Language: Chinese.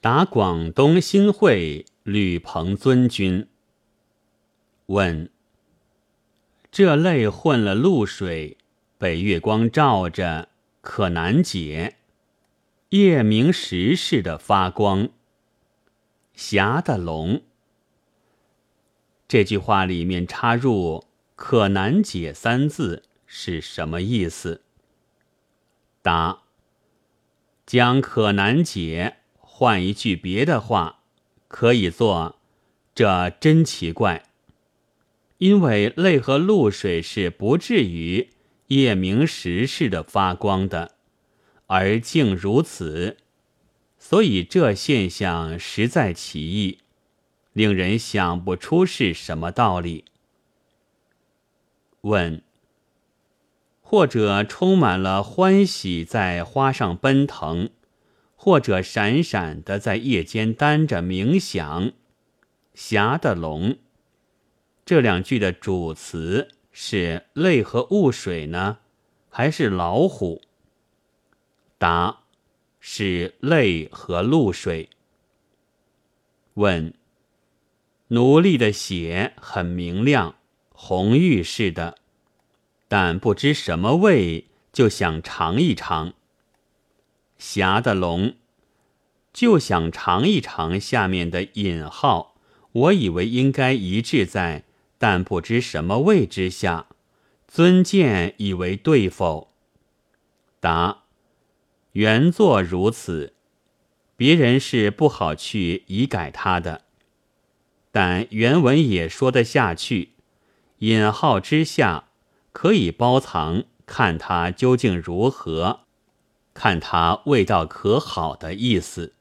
答广东新会吕鹏尊君。问：这泪混了露水，被月光照着，可难解。夜明时似的发光。霞的龙。这句话里面插入“可难解”三字是什么意思？答：将“可难解”换一句别的话，可以做“这真奇怪”，因为泪和露水是不至于夜明时似的发光的。而竟如此，所以这现象实在奇异，令人想不出是什么道理。问：或者充满了欢喜在花上奔腾，或者闪闪的在夜间担着冥想，霞的龙。这两句的主词是泪和雾水呢，还是老虎？答：是泪和露水。问：奴隶的血很明亮，红玉似的，但不知什么味，就想尝一尝。侠的龙就想尝一尝下面的引号，我以为应该一致在“但不知什么位”之下。尊见以为对否？答。原作如此，别人是不好去移改他的，但原文也说得下去。引号之下可以包藏，看它究竟如何，看它味道可好的意思。